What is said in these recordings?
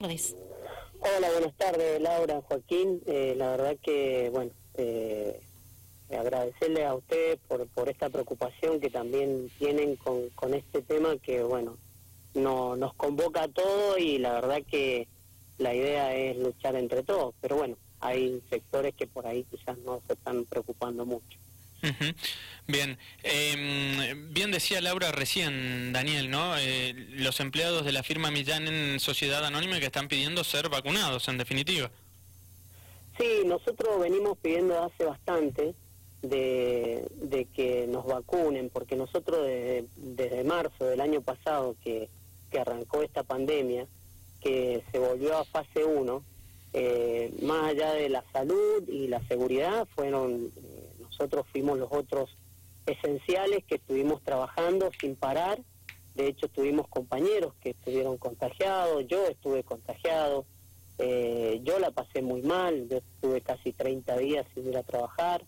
Hola, buenas tardes, Laura, Joaquín. Eh, la verdad que, bueno, eh, agradecerle a usted por, por esta preocupación que también tienen con, este tema que, bueno, no, nos convoca a todos y la verdad que la idea es luchar entre todos. Pero bueno, hay sectores que por ahí quizás no se están preocupando mucho. Bien, em, bien decía Laura recién, Daniel, ¿no? Eh, los empleados de la firma Millán en Sociedad Anónima que están pidiendo ser vacunados, en definitiva. Sí, nosotros venimos pidiendo hace bastante de, de que nos vacunen, porque nosotros desde, marzo del año pasado que, que arrancó esta pandemia, que se volvió a fase 1, eh, más allá de la salud y la seguridad, fueron nosotros fuimos los otros esenciales que estuvimos trabajando sin parar. De hecho, tuvimos compañeros que estuvieron contagiados, yo estuve contagiado, eh, yo la pasé muy mal, yo estuve casi 30 días sin ir a trabajar.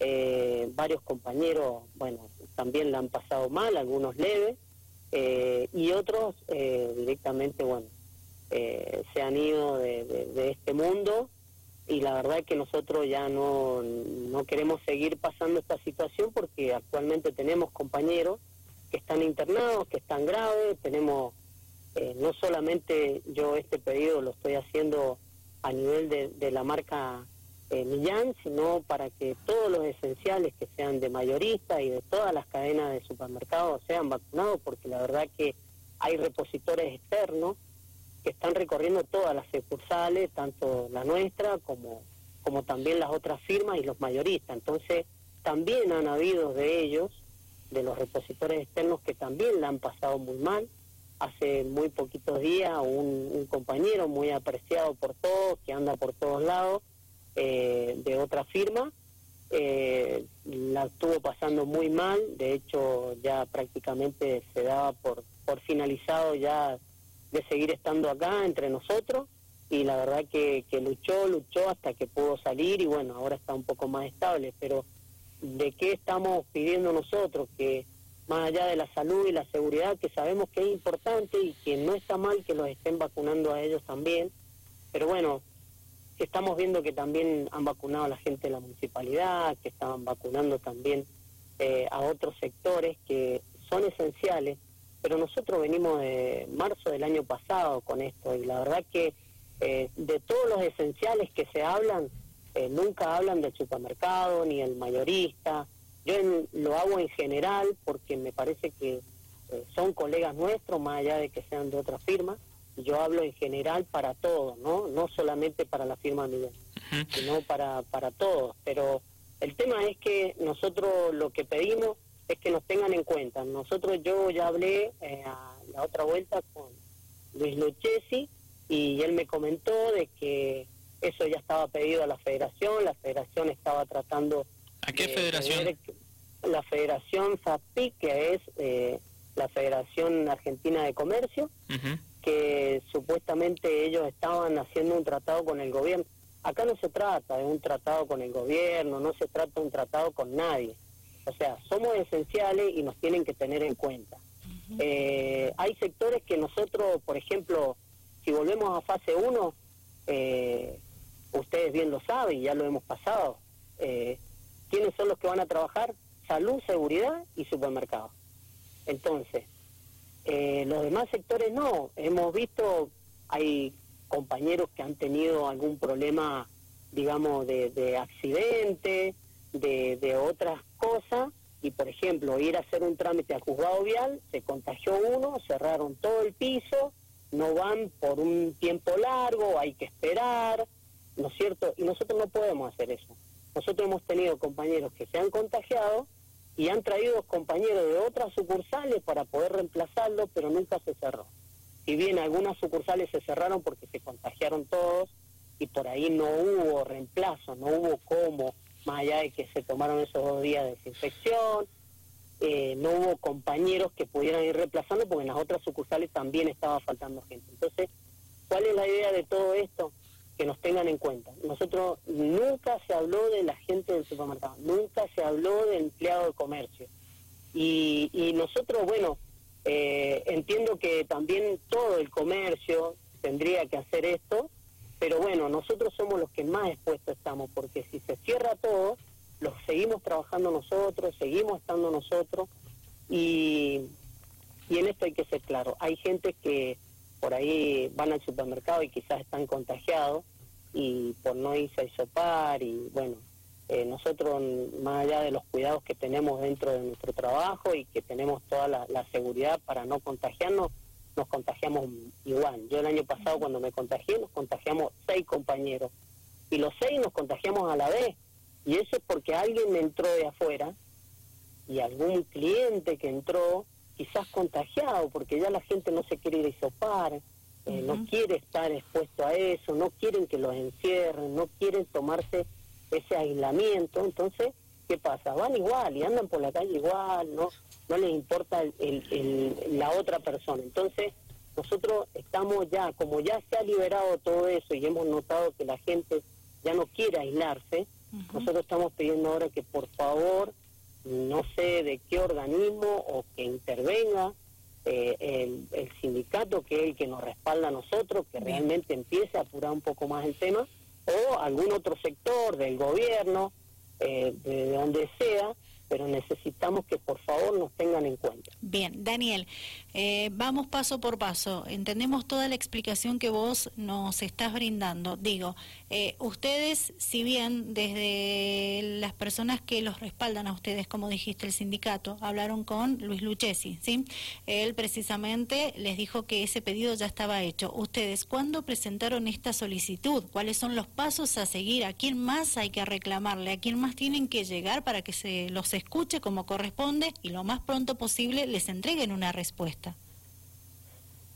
Eh, varios compañeros, bueno, también la han pasado mal, algunos leves, eh, y otros directamente, bueno, se han ido de este mundo y la verdad es que nosotros ya no, no queremos seguir pasando esta situación porque actualmente tenemos compañeros que están internados, que están graves, tenemos, eh, no solamente yo este pedido lo estoy haciendo a nivel de, la marca eh, Millán, sino para que todos los esenciales que sean de mayorista y de todas las cadenas de supermercados sean vacunados, porque la verdad que hay repositores externos están recorriendo todas las sucursales, tanto la nuestra como, como también las otras firmas y los mayoristas. Entonces, también han habido de ellos, de los repositores externos, que también la han pasado muy mal. Hace muy poquitos días un, compañero muy apreciado por todos, que anda por todos lados, eh, de otra firma, eh, la estuvo pasando muy mal, de hecho ya prácticamente se daba por, por finalizado ya de seguir estando acá entre nosotros y la verdad que, que luchó, luchó hasta que pudo salir y bueno, ahora está un poco más estable, pero ¿de qué estamos pidiendo nosotros? Que más allá de la salud y la seguridad, que sabemos que es importante y que no está mal que los estén vacunando a ellos también, pero bueno, estamos viendo que también han vacunado a la gente de la municipalidad, que estaban vacunando también eh, a otros sectores que son esenciales pero nosotros venimos de marzo del año pasado con esto y la verdad que eh, de todos los esenciales que se hablan, eh, nunca hablan del supermercado ni el mayorista. Yo lo hago en general porque me parece que eh, son colegas nuestros, más allá de que sean de otra firma. Yo hablo en general para todos, ¿no? No solamente para la firma Miguel, sino para, para todos. Pero el tema es que nosotros lo que pedimos es que nos tengan en cuenta. Nosotros, yo ya hablé eh, a la otra vuelta con Luis Luchesi y él me comentó de que eso ya estaba pedido a la federación, la federación estaba tratando... ¿A qué federación? la federación FAPI, que es eh, la Federación Argentina de Comercio, que supuestamente ellos estaban haciendo un tratado con el gobierno. Acá no se trata de un tratado con el gobierno, no se trata de un tratado con nadie o sea, somos esenciales y nos tienen que tener en cuenta. Eh, hay sectores que nosotros, por ejemplo, si volvemos a fase 1, eh, ustedes bien lo saben, ya lo hemos pasado. Eh, ¿Quiénes son los que van a trabajar? Salud, seguridad y supermercado. Entonces, los demás sectores no. Hemos visto, hay compañeros que han tenido algún problema, digamos, de, de accidente, de, de otras cosas y, por ejemplo, ir a hacer un trámite al juzgado vial, se contagió uno, cerraron todo el piso, no van por un tiempo largo, hay que esperar, ¿no es cierto? Y nosotros no podemos hacer eso. Nosotros hemos tenido compañeros que se han contagiado y han traído compañeros de otras sucursales para poder reemplazarlo, pero nunca se cerró. Si bien algunas sucursales se cerraron porque se contagiaron todos y por ahí no hubo reemplazo, no hubo cómo más allá de que se tomaron esos dos días de desinfección, eh, no hubo compañeros que pudieran ir reemplazando porque en las otras sucursales también estaba faltando gente. Entonces, ¿cuál es la idea de todo esto? Que nos tengan en cuenta. Nosotros nunca se habló de la gente del supermercado, nunca se habló del empleado de comercio. Y, nosotros, bueno, eh, entiendo que también todo el comercio tendría que hacer esto, pero bueno, nosotros somos los que más expuestos estamos, porque si se cierra todo, lo seguimos trabajando nosotros, seguimos estando nosotros, y, y en esto hay que ser claro, hay gente que por ahí van al supermercado y quizás están contagiados, y por no irse a isopar, y bueno, eh, nosotros, más allá de los cuidados que tenemos dentro de nuestro trabajo y que tenemos toda la, seguridad para no contagiarnos, nos contagiamos igual. Yo el año pasado cuando me contagié, nos contagiamos seis compañeros y los seis nos contagiamos a la vez. Y eso es porque alguien entró de afuera y algún cliente que entró quizás contagiado, porque ya la gente no se quiere ir a isopar, eh, no quiere estar expuesto a eso, no quieren que los encierren, no quieren tomarse ese aislamiento, entonces, ¿qué pasa? Van igual y andan por la calle igual, no, no les importa el, la otra persona. Entonces, nosotros estamos ya, como ya se ha liberado todo eso y hemos notado que la gente ya no quiere aislarse, nosotros estamos pidiendo ahora que por favor, no sé de qué organismo o que intervenga eh, el, el, sindicato que es el que nos respalda a nosotros, que realmente empiece a apurar un poco más el tema o algún otro sector del gobierno, eh, de donde sea, pero necesitamos que por favor nos tengan en cuenta. Bien, Daniel, eh, vamos paso por paso. Entendemos toda la explicación que vos nos estás brindando. Digo, eh, ustedes, si bien desde las personas que los respaldan a ustedes, como dijiste, el sindicato, hablaron con Luis Luchesi, ¿sí? Él precisamente les dijo que ese pedido ya estaba hecho. Ustedes, ¿cuándo presentaron esta solicitud? ¿Cuáles son los pasos a seguir? ¿A quién más hay que reclamarle? ¿A quién más tienen que llegar para que se los escuche como corresponde y lo más pronto posible les entreguen una respuesta.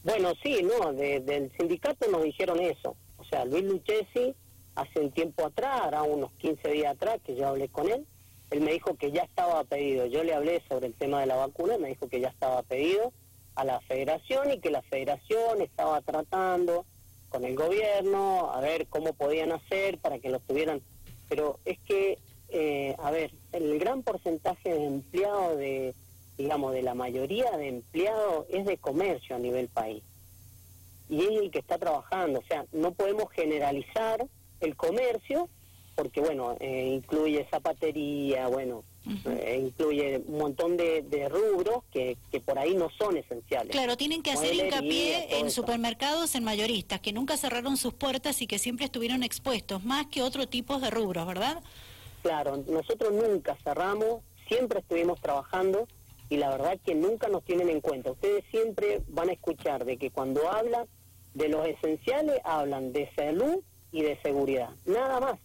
Bueno, sí, no, del sindicato nos dijeron eso. O sea, Luis Luchesi, hace un tiempo atrás, ahora unos 15 días atrás, que yo hablé con él, él me dijo que ya estaba pedido. Yo le hablé sobre el tema de la vacuna, me dijo que ya estaba pedido a la federación y que la federación estaba tratando con el gobierno a ver cómo podían hacer para que lo tuvieran. Pero es que eh, a ver, el gran porcentaje de empleados de, digamos, de la mayoría de empleados es de comercio a nivel país. Y es el que está trabajando. O sea, no podemos generalizar el comercio porque, bueno, eh, incluye zapatería, bueno, eh, incluye un montón de, rubros que, que, por ahí no son esenciales. Claro, tienen que hacer hincapié en supermercados, en mayoristas, que nunca cerraron sus puertas y que siempre estuvieron expuestos, más que otro tipo de rubros, ¿verdad? Claro, nosotros nunca cerramos, siempre estuvimos trabajando y la verdad que nunca nos tienen en cuenta. Ustedes siempre van a escuchar de que cuando hablan de los esenciales, hablan de salud y de seguridad, nada más.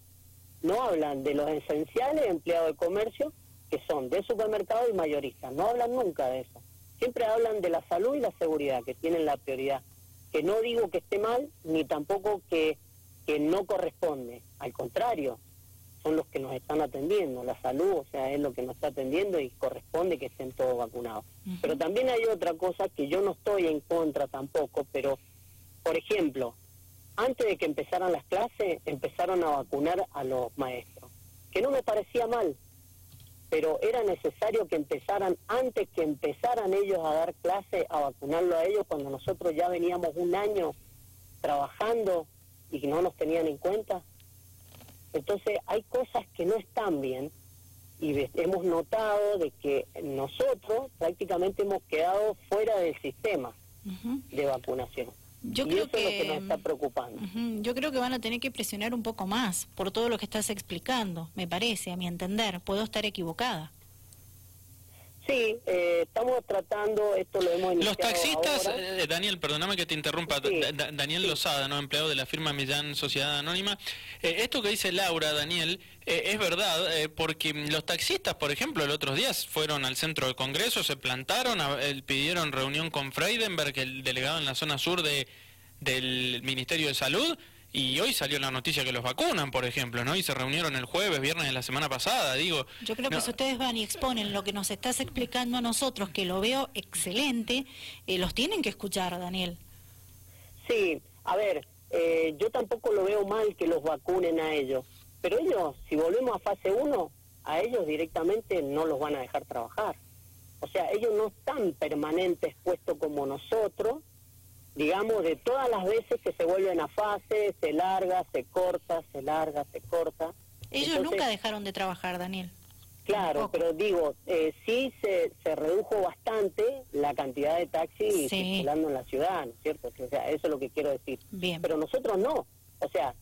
No hablan de los esenciales empleados de comercio, que son de supermercado y mayoristas, no hablan nunca de eso. Siempre hablan de la salud y la seguridad, que tienen la prioridad. Que no digo que esté mal, ni tampoco que, que no corresponde. Al contrario, son los que nos están atendiendo, la salud, o sea, es lo que nos está atendiendo y corresponde que estén todos vacunados. Pero también hay otra cosa que yo no estoy en contra tampoco, pero, por ejemplo, antes de que empezaran las clases, empezaron a vacunar a los maestros, que no me parecía mal, pero era necesario que empezaran, antes que empezaran ellos a dar clase, a vacunarlo a ellos, cuando nosotros ya veníamos un año trabajando y no nos tenían en cuenta. Entonces hay cosas que no están bien y hemos notado de que nosotros prácticamente hemos quedado fuera del sistema de vacunación. Yo creo eso que, es lo que nos está preocupando. Yo creo que van a tener que presionar un poco más por todo lo que estás explicando, me parece, a mi entender. Puedo estar equivocada. Sí, eh, estamos tratando, esto lo hemos iniciado Los taxistas, eh, Daniel, perdóname que te interrumpa, Daniel Lozada, ¿no? empleado de la firma Millán Sociedad Anónima. Eh, esto que dice Laura, Daniel, es verdad, porque los taxistas, por ejemplo, el otro día fueron al centro del Congreso, se plantaron, pidieron reunión con Freidenberg, el delegado en la zona sur de, del Ministerio de Salud, y hoy salió la noticia que los vacunan, por ejemplo, ¿no? Y se reunieron el jueves, viernes de la semana pasada, digo. Yo creo que si ustedes van y exponen lo que nos estás explicando a nosotros, que lo veo excelente, eh, los tienen que escuchar, Daniel. Sí, a ver, eh, yo tampoco lo veo mal que los vacunen a ellos, pero ellos, si volvemos a fase 1, a ellos directamente no los van a dejar trabajar. O sea, ellos no están permanentes expuestos como nosotros, digamos, de todas las veces que se vuelven a fase, se larga, se corta, se larga, se corta. Ellos nunca dejaron de trabajar, Daniel. Claro, pero digo, eh, sí se, se redujo bastante la cantidad de taxis circulando en la ciudad, ¿no es cierto? O sea, eso es lo que quiero decir. Bien. Pero nosotros no. O sea,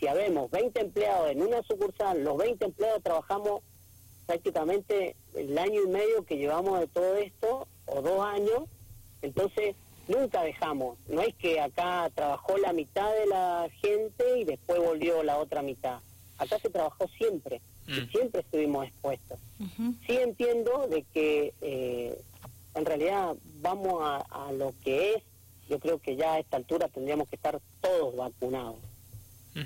si habemos 20 empleados en una sucursal, los 20 empleados trabajamos prácticamente el año y medio que llevamos de todo esto, o dos años, entonces nunca dejamos. No es que acá trabajó la mitad de la gente y después volvió la otra mitad. Acá se trabajó siempre y mm. siempre estuvimos expuestos. Sí entiendo de que eh, en realidad vamos a, a, lo que es, yo creo que ya a esta altura tendríamos que estar todos vacunados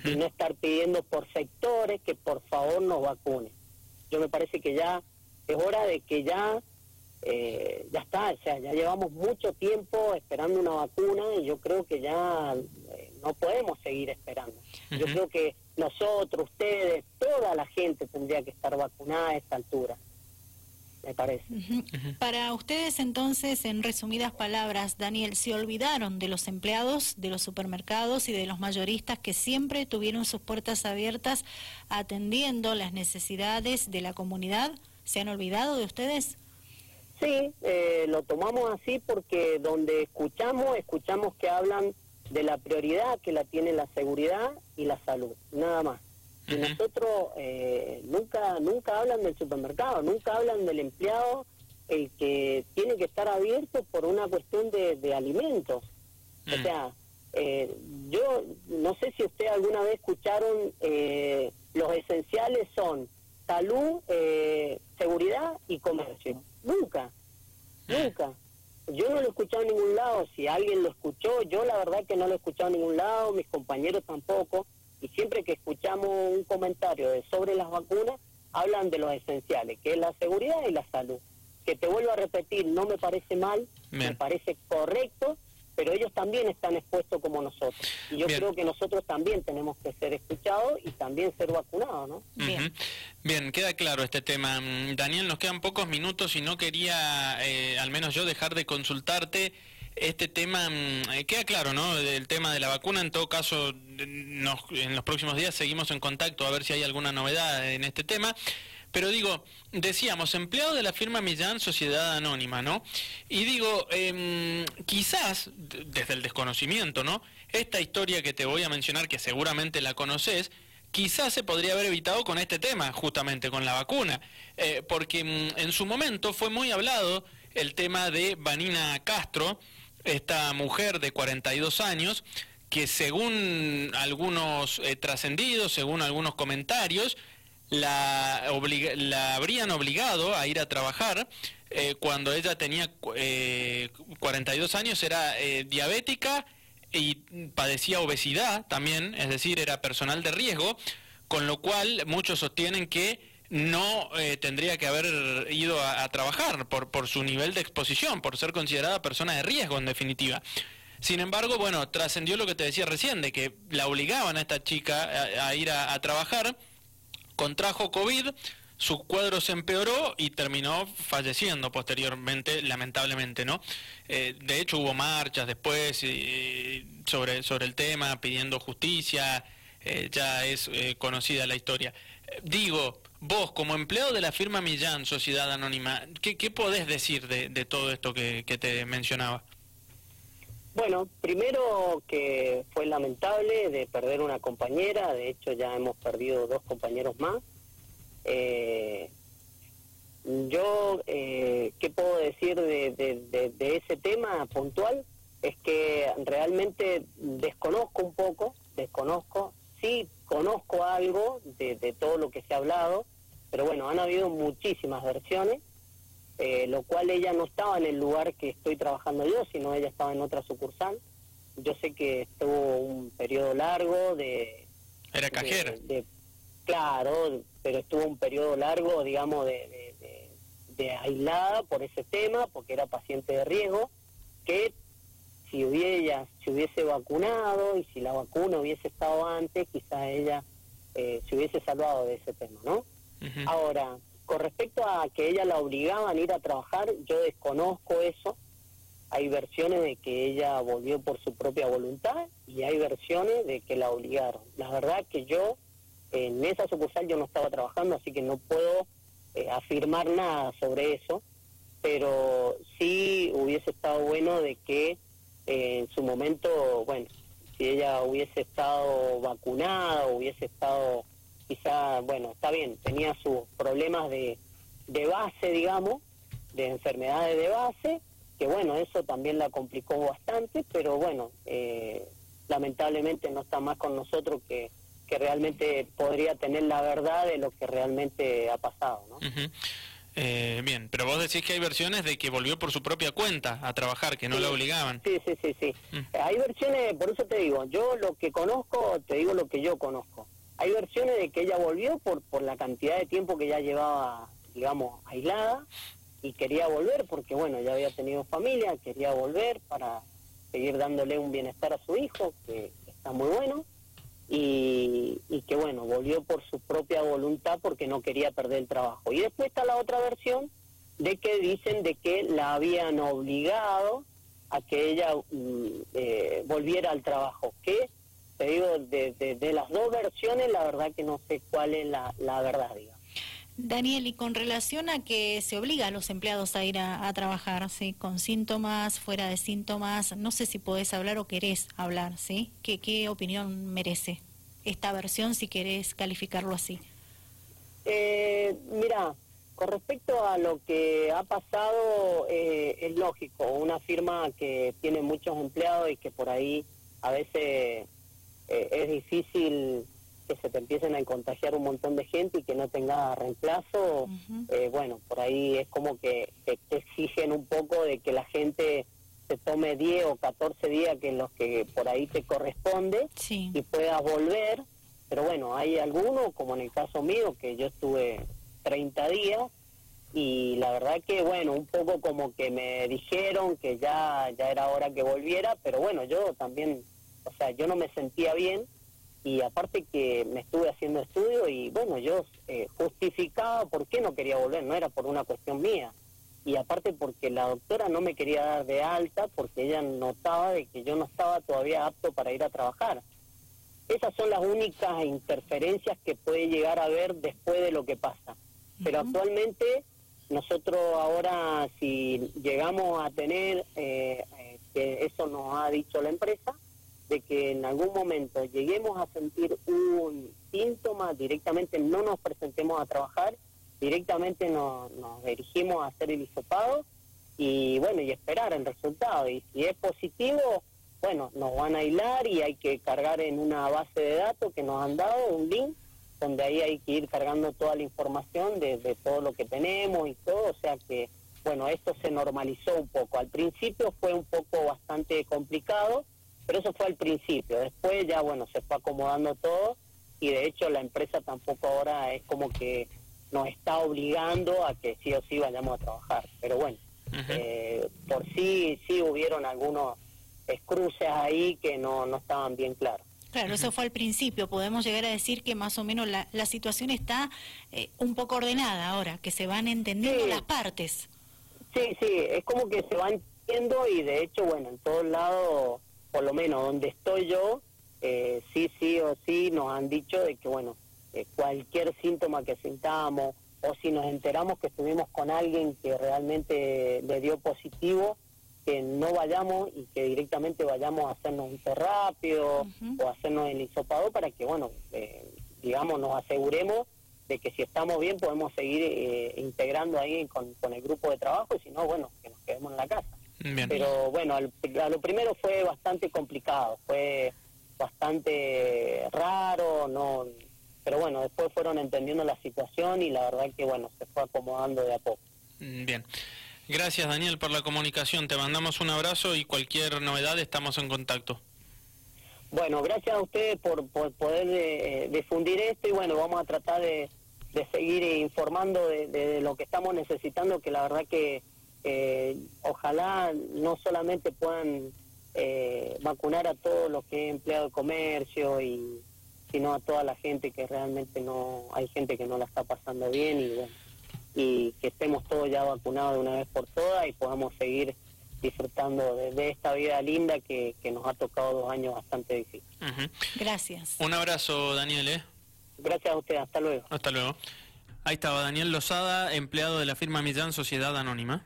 y no estar pidiendo por sectores que por favor nos vacunen. Yo me parece que ya es hora de que ya eh, ya está, o sea, ya llevamos mucho tiempo esperando una vacuna y yo creo que ya eh, no podemos seguir esperando. Yo creo que nosotros, ustedes, toda la gente tendría que estar vacunada a esta altura. Me parece. Para ustedes entonces, en resumidas palabras, Daniel, ¿se olvidaron de los empleados de los supermercados y de los mayoristas que siempre tuvieron sus puertas abiertas atendiendo las necesidades de la comunidad? ¿Se han olvidado de ustedes? Sí, eh, lo tomamos así porque donde escuchamos, escuchamos que hablan de la prioridad que la tiene la seguridad y la salud, nada más. Y nosotros eh, nunca nunca hablan del supermercado, nunca hablan del empleado, el que tiene que estar abierto por una cuestión de, alimentos. O sea, eh, yo no sé si usted alguna vez escucharon, los esenciales son salud, seguridad y comercio. Nunca, nunca. Yo no lo he escuchado en ningún lado. Si alguien lo escuchó, yo la verdad que no lo he escuchado en ningún lado, mis compañeros tampoco. Y siempre que escuchamos un comentario de sobre las vacunas, hablan de los esenciales, que es la seguridad y la salud. Que te vuelvo a repetir, no me parece mal, me parece correcto, pero ellos también están expuestos como nosotros. Y yo creo que nosotros también tenemos que ser escuchados y también ser vacunados, ¿no? Bien. Bien, queda claro este tema. Mm, Daniel, nos quedan pocos minutos y no quería, eh, al menos yo, dejar de consultarte este tema, mm, eh, queda claro, ¿no? El tema de la vacuna, en todo caso, en los próximos días seguimos en contacto a ver si hay alguna novedad en este tema. Pero digo, decíamos, empleado de la firma Millán, Sociedad Anónima, ¿no? Y digo, em, quizás, desde el desconocimiento, ¿no? Esta historia que te voy a mencionar, que seguramente la conoces, quizás se podría haber evitado con este tema, justamente con la vacuna, eh, porque mm, en su momento fue muy hablado el tema de Vanina Castro, esta mujer de 42 años, que según algunos eh, trascendidos, según algunos comentarios, la, la habrían obligado a ir a trabajar eh, cuando ella tenía eh, 42 años, era eh, diabética y padecía obesidad también, es decir, era personal de riesgo, con lo cual muchos sostienen que no eh, tendría que haber ido a, trabajar por, por su nivel de exposición, por ser considerada persona de riesgo en definitiva. Sin embargo, bueno, trascendió lo que te decía recién, de que la obligaban a esta chica a, a ir a trabajar contrajo COVID, su cuadro se empeoró y terminó falleciendo posteriormente, lamentablemente, ¿no? Eh, de hecho hubo marchas después sobre, sobre el tema pidiendo justicia, eh, ya es eh, conocida la historia. digo, vos como empleado de la firma Millán, Sociedad Anónima, ¿qué, qué podés decir de, de todo esto que, que te mencionaba? Bueno, primero que fue lamentable de perder una compañera, de hecho ya hemos perdido dos compañeros más. Eh, yo, eh, ¿qué puedo decir de, de, ese tema puntual? Es que realmente desconozco un poco, desconozco, sí conozco algo de, de todo lo que se ha hablado, pero bueno, han habido muchísimas versiones eh, lo cual ella no estaba en el lugar que estoy trabajando yo, sino ella estaba en otra sucursal. Yo sé que estuvo un periodo largo de... Era cajera. claro, pero estuvo un periodo largo, digamos, de, de, aislada por ese tema, porque era paciente de riesgo, que si hubiera, si hubiese vacunado y si la vacuna hubiese estado antes, quizá ella eh, se hubiese salvado de ese tema, ¿no? Ahora, con respecto a que ella la obligaban a ir a trabajar, yo desconozco eso. hay versiones de que ella volvió por su propia voluntad y hay versiones de que la obligaron. La verdad que yo en esa sucursal yo no estaba trabajando, así que no puedo eh, afirmar nada sobre eso, pero sí hubiese estado bueno de que eh, en su momento, bueno, si ella hubiese estado vacunada, hubiese estado quizá, bueno, está bien, tenía sus problemas de, de base, digamos, de enfermedades de base, que bueno, eso también la complicó bastante, pero bueno, eh, lamentablemente no está más con nosotros que, que realmente podría tener la verdad de lo que realmente ha pasado, ¿no? Eh, bien, pero vos decís que hay versiones de que volvió por su propia cuenta a trabajar, que no la obligaban. Sí, sí, sí, sí. Mm. Hay versiones, por eso te digo, yo lo que conozco, te digo lo que yo conozco. Hay versiones de que ella volvió por, por la cantidad de tiempo que ya llevaba, digamos, aislada y quería volver porque, bueno, ya había tenido familia, quería volver para seguir dándole un bienestar a su hijo, que está muy bueno y, que bueno, volvió por su propia voluntad porque no quería perder el trabajo. Y después está la otra versión de que dicen de que la habían obligado a que ella mm, eh, volviera al trabajo, que te digo, de, de, las dos versiones la verdad que no sé cuál es la, la verdad, digamos. Daniel, y con relación a que se obliga a los empleados a ir a, trabajar, ¿sí? Con síntomas, fuera de síntomas, no sé si podés hablar o querés hablar, ¿sí? ¿Qué, qué opinión merece esta versión, si querés calificarlo así? Eh, mira, con respecto a lo que ha pasado, eh, es lógico, una firma que tiene muchos empleados y que por ahí a veces eh, es difícil que se te empiecen a contagiar un montón de gente y que no tenga reemplazo, eh, bueno, por ahí es como que, te exigen un poco de que la gente se tome 10 o 14 días que los que por ahí te corresponde y puedas volver, pero bueno, hay algunos, como en el caso mío, que yo estuve 30 días y la verdad que bueno, un poco como que me dijeron que ya, ya era hora que volviera, pero bueno, yo también, o sea, yo no me sentía bien y aparte que me estuve haciendo estudio y bueno, yo eh, justificaba por qué no quería volver, no era por una cuestión mía. Y aparte porque la doctora no me quería dar de alta porque ella notaba de que yo no estaba todavía apto para ir a trabajar. Esas son las únicas interferencias que puede llegar a haber después de lo que pasa. Pero actualmente nosotros ahora si llegamos a tener, eh, eh, que eso nos ha dicho la empresa, de que en algún momento lleguemos a sentir un síntoma, directamente no nos presentemos a trabajar, directamente nos, dirigimos a hacer el hisopado y bueno, y esperar el resultado. Y si es positivo, bueno, nos van a aislar y hay que cargar en una base de datos que nos han dado, un link, donde ahí hay que ir cargando toda la información de, de todo lo que tenemos y todo, o sea que, bueno, esto se normalizó un poco. Al principio fue un poco bastante complicado, pero eso fue al principio, después ya bueno, se fue acomodando todo y de hecho la empresa tampoco ahora es como que nos está obligando a que sí o sí vayamos a trabajar, pero bueno, eh, por sí, sí hubieron algunos escruces ahí que no, no estaban bien claros. Claro, eso fue al principio. Podemos llegar a decir que más o menos la, la situación está eh, un poco ordenada ahora, que se van entendiendo las partes. Sí, sí, es como que se van entendiendo y de hecho, bueno, en todos lados por lo menos donde estoy yo, eh, sí, sí o sí nos han dicho de que, bueno, eh, cualquier síntoma que sintamos o si nos enteramos que estuvimos con alguien que realmente le dio positivo, que no vayamos y que directamente vayamos a hacernos un rápido o hacernos el hisopado para que, bueno, eh, digamos, nos aseguremos de que si estamos bien podemos seguir integrando ahí con, con el grupo de trabajo y si no, bueno, que nos quedemos en la casa. Pero bueno, a lo primero fue bastante complicado, fue bastante raro, no pero bueno, después fueron entendiendo la situación y la verdad que bueno, se fue acomodando de a poco. Bien. Gracias Daniel por la comunicación, te mandamos un abrazo y cualquier novedad estamos en contacto. Bueno, gracias a ustedes por, poder eh, difundir esto y bueno, vamos a tratar de, seguir informando de, lo que estamos necesitando, que la verdad que eh, ojalá no solamente puedan eh, vacunar a todos los que he empleado de comercio y sino a toda la gente que realmente no hay gente que no la está pasando bien y y que estemos todos ya vacunados de una vez por todas y podamos seguir disfrutando de, esta vida linda que, nos ha tocado dos años bastante difíciles. Gracias. Un abrazo, Daniel. ¿eh? Gracias a usted, hasta luego. Hasta luego. Ahí estaba Daniel Lozada, empleado de la firma Millán Sociedad Anónima.